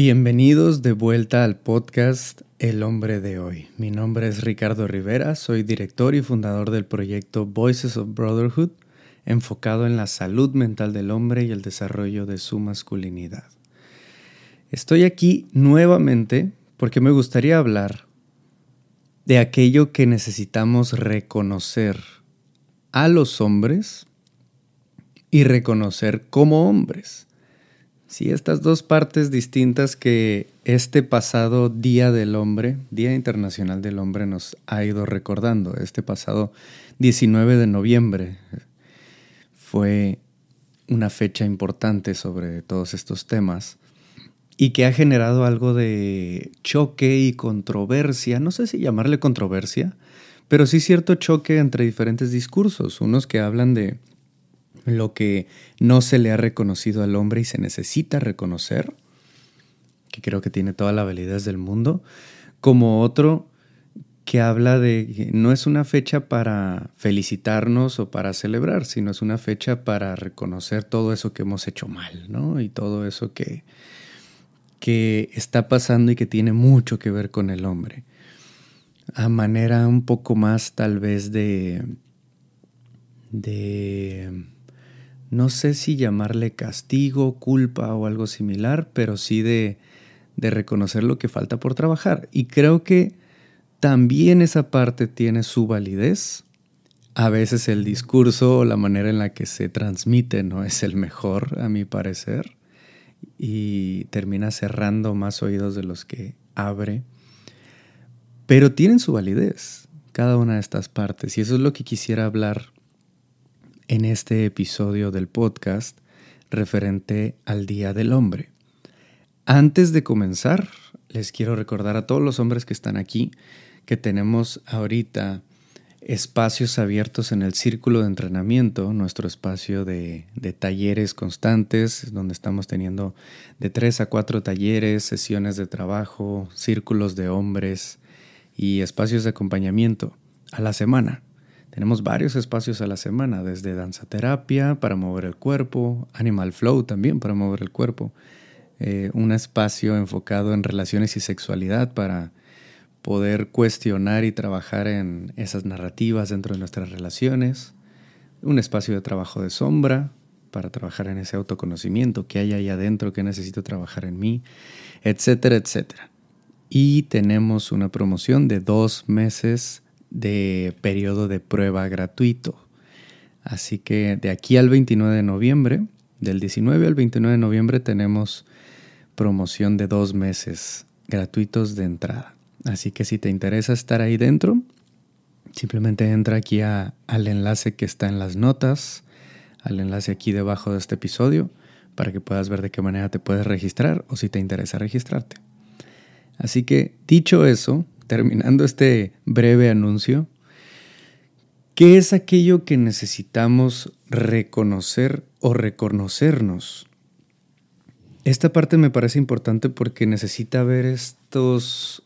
Bienvenidos de vuelta al podcast El hombre de hoy. Mi nombre es Ricardo Rivera, soy director y fundador del proyecto Voices of Brotherhood, enfocado en la salud mental del hombre y el desarrollo de su masculinidad. Estoy aquí nuevamente porque me gustaría hablar de aquello que necesitamos reconocer a los hombres y reconocer como hombres. Sí, estas dos partes distintas que este pasado Día del Hombre, Día Internacional del Hombre, nos ha ido recordando. Este pasado 19 de noviembre fue una fecha importante sobre todos estos temas y que ha generado algo de choque y controversia. No sé si llamarle controversia, pero sí cierto choque entre diferentes discursos. Unos que hablan de lo que no se le ha reconocido al hombre y se necesita reconocer, que creo que tiene toda la validez del mundo, como otro que habla de no es una fecha para felicitarnos o para celebrar, sino es una fecha para reconocer todo eso que hemos hecho mal, ¿no? Y todo eso que, que está pasando y que tiene mucho que ver con el hombre. A manera un poco más tal vez de, de no sé si llamarle castigo, culpa o algo similar, pero sí de, de reconocer lo que falta por trabajar. Y creo que también esa parte tiene su validez. A veces el discurso o la manera en la que se transmite no es el mejor, a mi parecer, y termina cerrando más oídos de los que abre. Pero tienen su validez, cada una de estas partes, y eso es lo que quisiera hablar en este episodio del podcast referente al Día del Hombre. Antes de comenzar, les quiero recordar a todos los hombres que están aquí que tenemos ahorita espacios abiertos en el círculo de entrenamiento, nuestro espacio de, talleres constantes, donde estamos teniendo de tres a cuatro talleres, sesiones de trabajo, círculos de hombres y espacios de acompañamiento a la semana. Tenemos varios espacios a la semana, desde danza terapia para mover el cuerpo, animal flow también para mover el cuerpo, eh, un espacio enfocado en relaciones y sexualidad para poder cuestionar y trabajar en esas narrativas dentro de nuestras relaciones, un espacio de trabajo de sombra para trabajar en ese autoconocimiento que hay ahí adentro que necesito trabajar en mí, etcétera, etcétera. Y tenemos una promoción de dos meses de periodo de prueba gratuito. Así que de aquí al 29 de noviembre, del 19 al 29 de noviembre tenemos promoción de dos meses gratuitos de entrada. Así que si te interesa estar ahí dentro, simplemente entra aquí al enlace que está en las notas, al enlace aquí debajo de este episodio, para que puedas ver de qué manera te puedes registrar o si te interesa registrarte. Así que dicho eso, terminando este breve anuncio, ¿qué es aquello que necesitamos reconocer o reconocernos? Esta parte me parece importante porque necesita ver estos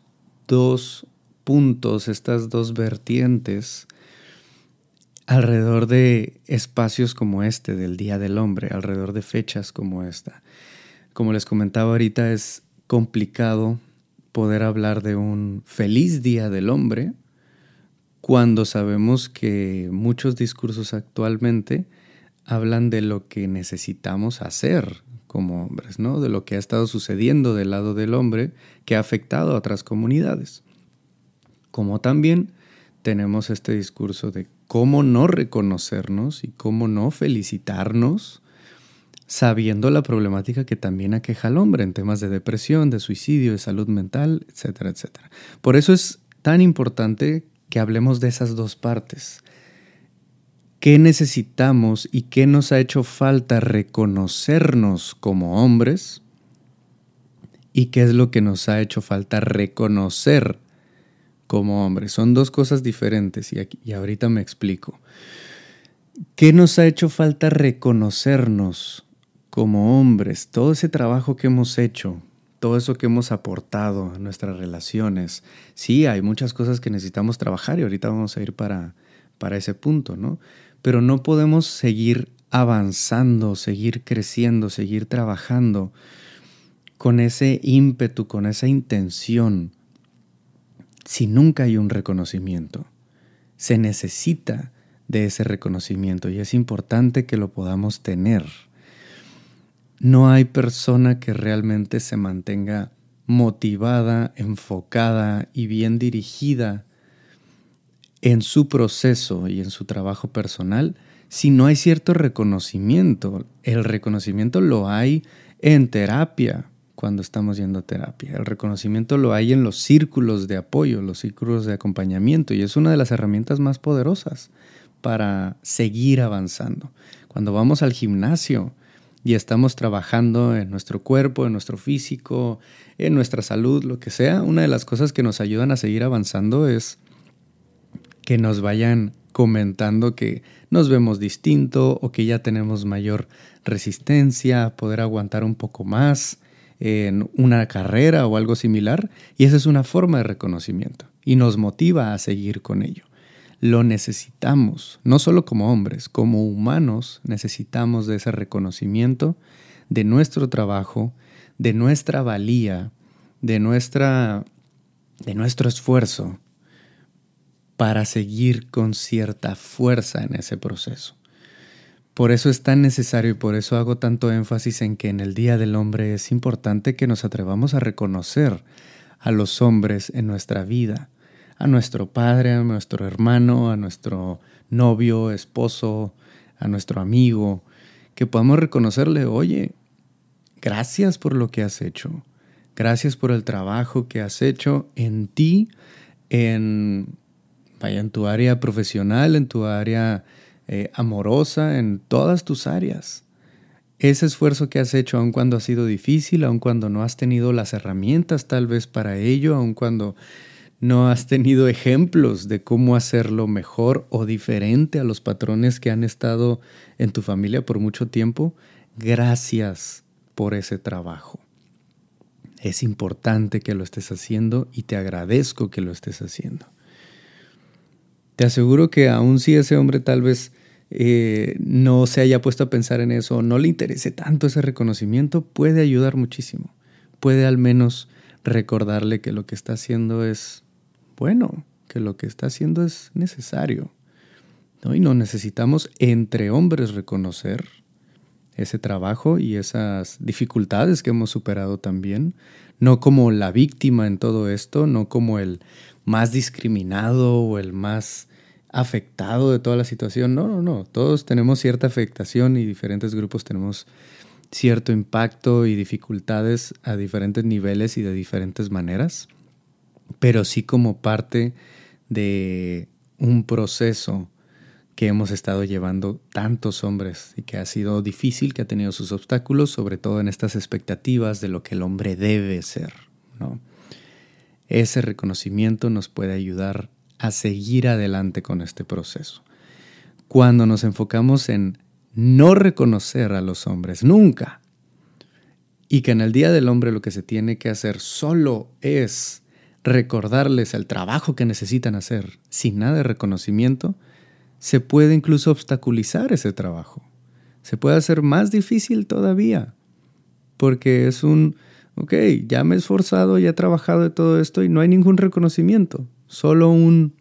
dos puntos, estas dos vertientes alrededor de espacios como este del Día del Hombre, alrededor de fechas como esta. Como les comentaba ahorita, es complicado poder hablar de un feliz día del hombre cuando sabemos que muchos discursos actualmente hablan de lo que necesitamos hacer como hombres, ¿no? De lo que ha estado sucediendo del lado del hombre que ha afectado a otras comunidades. Como también tenemos este discurso de cómo no reconocernos y cómo no felicitarnos sabiendo la problemática que también aqueja al hombre en temas de depresión, de suicidio, de salud mental, etcétera, etcétera. Por eso es tan importante que hablemos de esas dos partes. ¿Qué necesitamos y qué nos ha hecho falta reconocernos como hombres? ¿Y qué es lo que nos ha hecho falta reconocer como hombres? Son dos cosas diferentes y, y ahorita me explico. ¿Qué nos ha hecho falta reconocernos como hombres, todo ese trabajo que hemos hecho, todo eso que hemos aportado a nuestras relaciones, sí, hay muchas cosas que necesitamos trabajar y ahorita vamos a ir para, para ese punto, ¿no? Pero no podemos seguir avanzando, seguir creciendo, seguir trabajando con ese ímpetu, con esa intención, si nunca hay un reconocimiento? Se necesita de ese reconocimiento y es importante que lo podamos tener. No hay persona que realmente se mantenga motivada, enfocada y bien dirigida en su proceso y en su trabajo personal si no hay cierto reconocimiento. El reconocimiento lo hay en terapia, cuando estamos yendo a terapia. El reconocimiento lo hay en los círculos de apoyo, los círculos de acompañamiento y es una de las herramientas más poderosas para seguir avanzando. Cuando vamos al gimnasio y estamos trabajando en nuestro cuerpo, en nuestro físico, en nuestra salud, lo que sea, una de las cosas que nos ayudan a seguir avanzando es que nos vayan comentando que nos vemos distinto o que ya tenemos mayor resistencia, poder aguantar un poco más en una carrera o algo similar. Y esa es una forma de reconocimiento y nos motiva a seguir con ello. Lo necesitamos, no solo como hombres, como humanos necesitamos de ese reconocimiento de nuestro trabajo, de nuestra valía, de, nuestra, de nuestro esfuerzo para seguir con cierta fuerza en ese proceso. Por eso es tan necesario y por eso hago tanto énfasis en que en el Día del Hombre es importante que nos atrevamos a reconocer a los hombres en nuestra vida, a nuestro padre, a nuestro hermano, a nuestro novio, esposo, a nuestro amigo, que podamos reconocerle, oye, gracias por lo que has hecho, gracias por el trabajo que has hecho en ti, en, vaya, en tu área profesional, en tu área eh, amorosa en todas tus áreas. Ese esfuerzo que has hecho, aun cuando ha sido difícil, aun cuando no has tenido las herramientas tal vez para ello, aun cuando no has tenido ejemplos de cómo hacerlo mejor o diferente a los patrones que han estado en tu familia por mucho tiempo, gracias por ese trabajo. Es importante que lo estés haciendo y te agradezco que lo estés haciendo. Te aseguro que aun si ese hombre tal vez eh, no se haya puesto a pensar en eso, no le interese tanto ese reconocimiento, puede ayudar muchísimo. Puede al menos recordarle que lo que está haciendo es bueno, que lo que está haciendo es necesario. ¿no? Y no necesitamos entre hombres reconocer ese trabajo y esas dificultades que hemos superado también, no como la víctima en todo esto, no como el más discriminado o el más afectado de toda la situación. No, no, no. Todos tenemos cierta afectación y diferentes grupos tenemos cierto impacto y dificultades a diferentes niveles y de diferentes maneras, pero sí como parte de un proceso que hemos estado llevando tantos hombres y que ha sido difícil, que ha tenido sus obstáculos, sobre todo en estas expectativas de lo que el hombre debe ser. ¿no? ese reconocimiento nos puede ayudar a seguir adelante con este proceso. Cuando nos enfocamos en no reconocer a los hombres nunca, y que en el Día del Hombre lo que se tiene que hacer solo es recordarles el trabajo que necesitan hacer sin nada de reconocimiento, se puede incluso obstaculizar ese trabajo. Se puede hacer más difícil todavía, porque es un ok, ya me he esforzado, ya he trabajado de todo esto y no hay ningún reconocimiento, solo un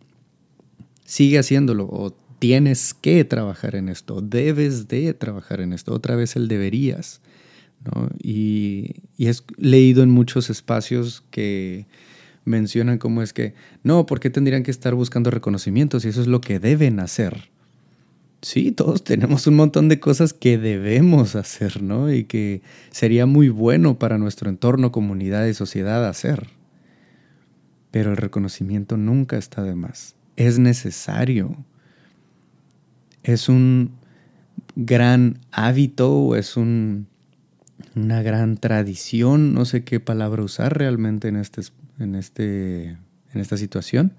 sigue haciéndolo o tienes que trabajar en esto, debes de trabajar en esto, otra vez el deberías. ¿no? Y, y he leído en muchos espacios que mencionan cómo es que, no, ¿por qué tendrían que estar buscando reconocimientos? Y eso es lo que deben hacer. Sí, todos tenemos un montón de cosas que debemos hacer, ¿no? Y que sería muy bueno para nuestro entorno, comunidad y sociedad hacer. Pero el reconocimiento nunca está de más. Es necesario. Es un gran hábito, es un, una gran tradición, no sé qué palabra usar realmente en, este, en, este, en esta situación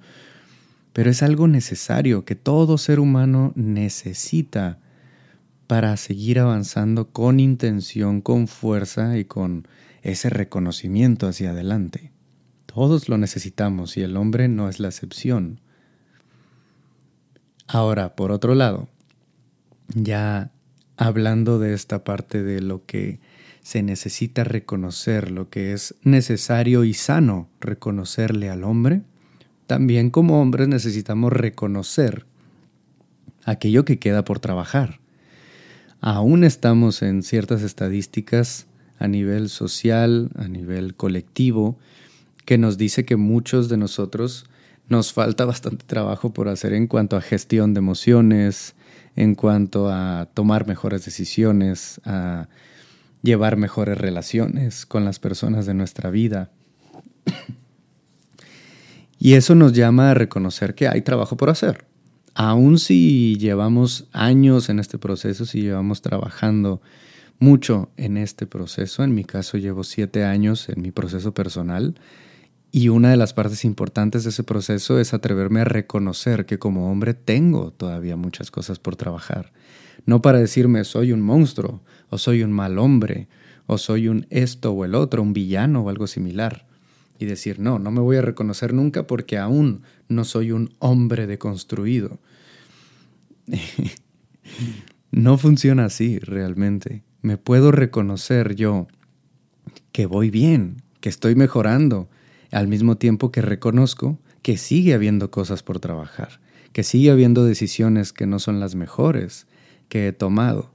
pero es algo necesario que todo ser humano necesita para seguir avanzando con intención, con fuerza y con ese reconocimiento hacia adelante. Todos lo necesitamos y el hombre no es la excepción. Ahora, por otro lado, ya hablando de esta parte de lo que se necesita reconocer lo que es necesario y sano reconocerle al hombre, también como hombres necesitamos reconocer aquello que queda por trabajar. Aún estamos en ciertas estadísticas a nivel social, a nivel colectivo, que nos dice que muchos de nosotros nos falta bastante trabajo por hacer en cuanto a gestión de emociones, en cuanto a tomar mejores decisiones, a llevar mejores relaciones con las personas de nuestra vida. Y eso nos llama a reconocer que hay trabajo por hacer. Aún si llevamos años en este proceso, si llevamos trabajando mucho en este proceso, en mi caso llevo siete años en mi proceso personal, y una de las partes importantes de ese proceso es atreverme a reconocer que como hombre tengo todavía muchas cosas por trabajar. No para decirme soy un monstruo, o soy un mal hombre, o soy un esto o el otro, un villano o algo similar. Y decir, no, no me voy a reconocer nunca porque aún no soy un hombre deconstruido. no funciona así realmente. Me puedo reconocer yo que voy bien, que estoy mejorando, al mismo tiempo que reconozco que sigue habiendo cosas por trabajar, que sigue habiendo decisiones que no son las mejores que he tomado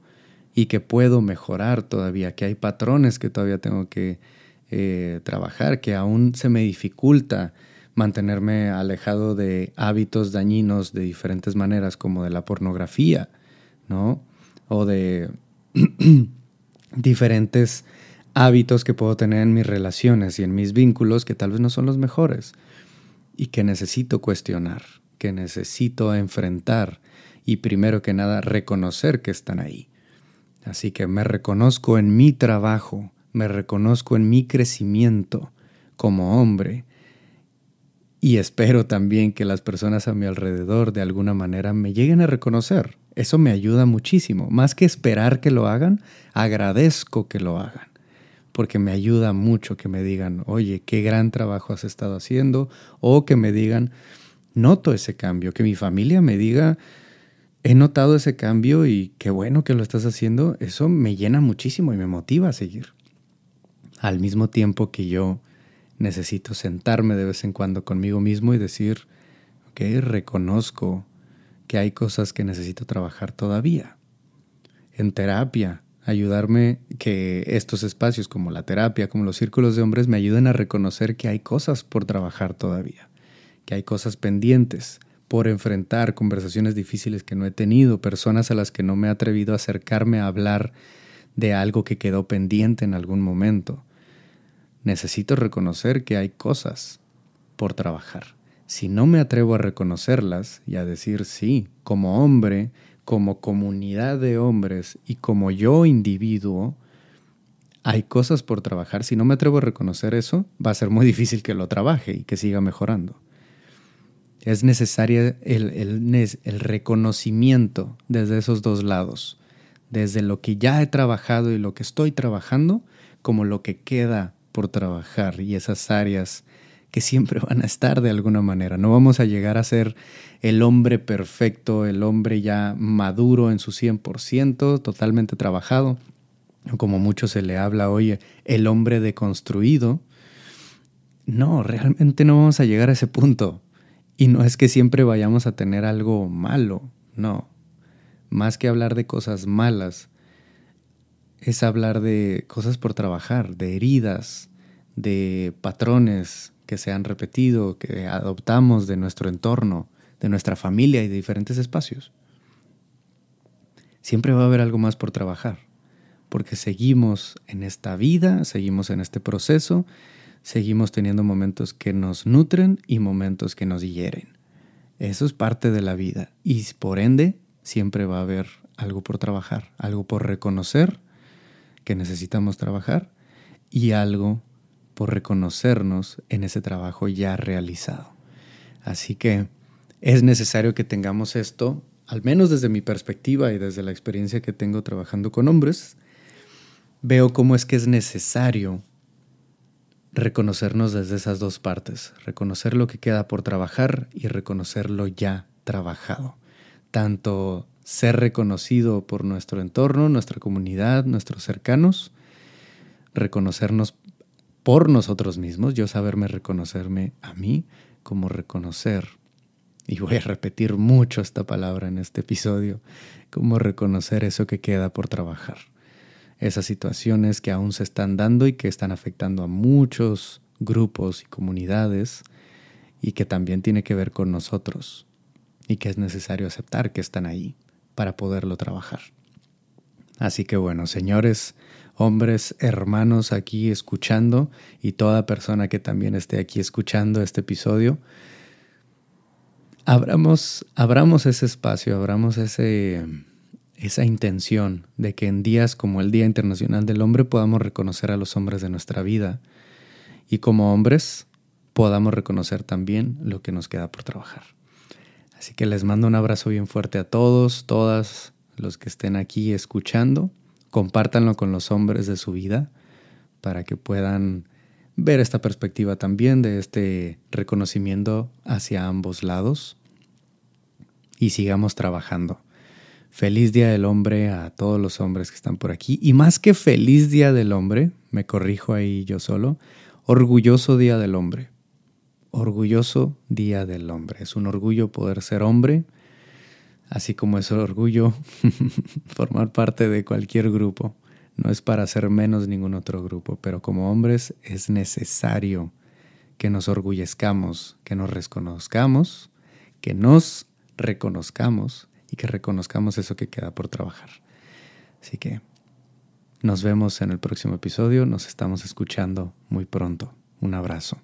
y que puedo mejorar todavía, que hay patrones que todavía tengo que eh, trabajar, que aún se me dificulta mantenerme alejado de hábitos dañinos de diferentes maneras, como de la pornografía, ¿no? O de diferentes hábitos que puedo tener en mis relaciones y en mis vínculos que tal vez no son los mejores y que necesito cuestionar, que necesito enfrentar y primero que nada reconocer que están ahí. Así que me reconozco en mi trabajo, me reconozco en mi crecimiento como hombre y espero también que las personas a mi alrededor de alguna manera me lleguen a reconocer. Eso me ayuda muchísimo. Más que esperar que lo hagan, agradezco que lo hagan porque me ayuda mucho que me digan, oye, qué gran trabajo has estado haciendo, o que me digan, noto ese cambio, que mi familia me diga, he notado ese cambio y qué bueno que lo estás haciendo, eso me llena muchísimo y me motiva a seguir. Al mismo tiempo que yo necesito sentarme de vez en cuando conmigo mismo y decir, ok, reconozco que hay cosas que necesito trabajar todavía. En terapia, ayudarme que estos espacios como la terapia, como los círculos de hombres, me ayuden a reconocer que hay cosas por trabajar todavía, que hay cosas pendientes por enfrentar, conversaciones difíciles que no he tenido, personas a las que no me he atrevido a acercarme a hablar de algo que quedó pendiente en algún momento. Necesito reconocer que hay cosas por trabajar. Si no me atrevo a reconocerlas y a decir sí, como hombre, como comunidad de hombres y como yo individuo, hay cosas por trabajar. Si no me atrevo a reconocer eso, va a ser muy difícil que lo trabaje y que siga mejorando. Es necesario el, el, reconocimiento desde esos dos lados, desde lo que ya he trabajado y lo que estoy trabajando, como lo que queda por trabajar y esas áreas que siempre van a estar de alguna manera. No vamos a llegar a ser el hombre perfecto, el hombre ya maduro en su 100%, totalmente trabajado, como mucho se le habla hoy, el hombre deconstruido. No, realmente no vamos a llegar a ese punto. Y no es que siempre vayamos a tener algo malo, no. Más que hablar de cosas malas, es hablar de cosas por trabajar, de heridas, de patrones, que se han repetido, que adoptamos de nuestro entorno, de nuestra familia y de diferentes espacios. Siempre va a haber algo más por trabajar, porque seguimos en esta vida, seguimos en este proceso, seguimos teniendo momentos que nos nutren y momentos que nos hieren. Eso es parte de la vida y por ende siempre va a haber algo por trabajar, algo por reconocer que necesitamos trabajar y algo por reconocernos en ese trabajo ya realizado. Así que es necesario que tengamos esto, al menos desde mi perspectiva y desde la experiencia que tengo trabajando con hombres, veo cómo es que es necesario reconocernos desde esas dos partes, reconocer lo que queda por trabajar y reconocer lo ya trabajado. Tanto ser reconocido por nuestro entorno, nuestra comunidad, nuestros cercanos, reconocernos por nosotros mismos, yo saberme reconocerme a mí, como reconocer, y voy a repetir mucho esta palabra en este episodio, como reconocer eso que queda por trabajar, esas situaciones que aún se están dando y que están afectando a muchos grupos y comunidades y que también tiene que ver con nosotros y que es necesario aceptar que están ahí para poderlo trabajar. Así que bueno, señores, hombres, hermanos aquí escuchando y toda persona que también esté aquí escuchando este episodio, abramos, abramos ese espacio, abramos ese, esa intención de que en días como el Día Internacional del Hombre podamos reconocer a los hombres de nuestra vida y como hombres podamos reconocer también lo que nos queda por trabajar. Así que les mando un abrazo bien fuerte a todos, todas los que estén aquí escuchando. Compártanlo con los hombres de su vida para que puedan ver esta perspectiva también de este reconocimiento hacia ambos lados y sigamos trabajando. Feliz Día del Hombre a todos los hombres que están por aquí. Y más que feliz Día del Hombre, me corrijo ahí yo solo, orgulloso Día del Hombre. Orgulloso Día del Hombre. Es un orgullo poder ser hombre, así como es orgullo formar parte de cualquier grupo. No es para ser menos ningún otro grupo, pero como hombres es necesario que nos orgullezcamos, que nos reconozcamos, que nos reconozcamos y que reconozcamos eso que queda por trabajar. Así que nos vemos en el próximo episodio, nos estamos escuchando muy pronto. Un abrazo.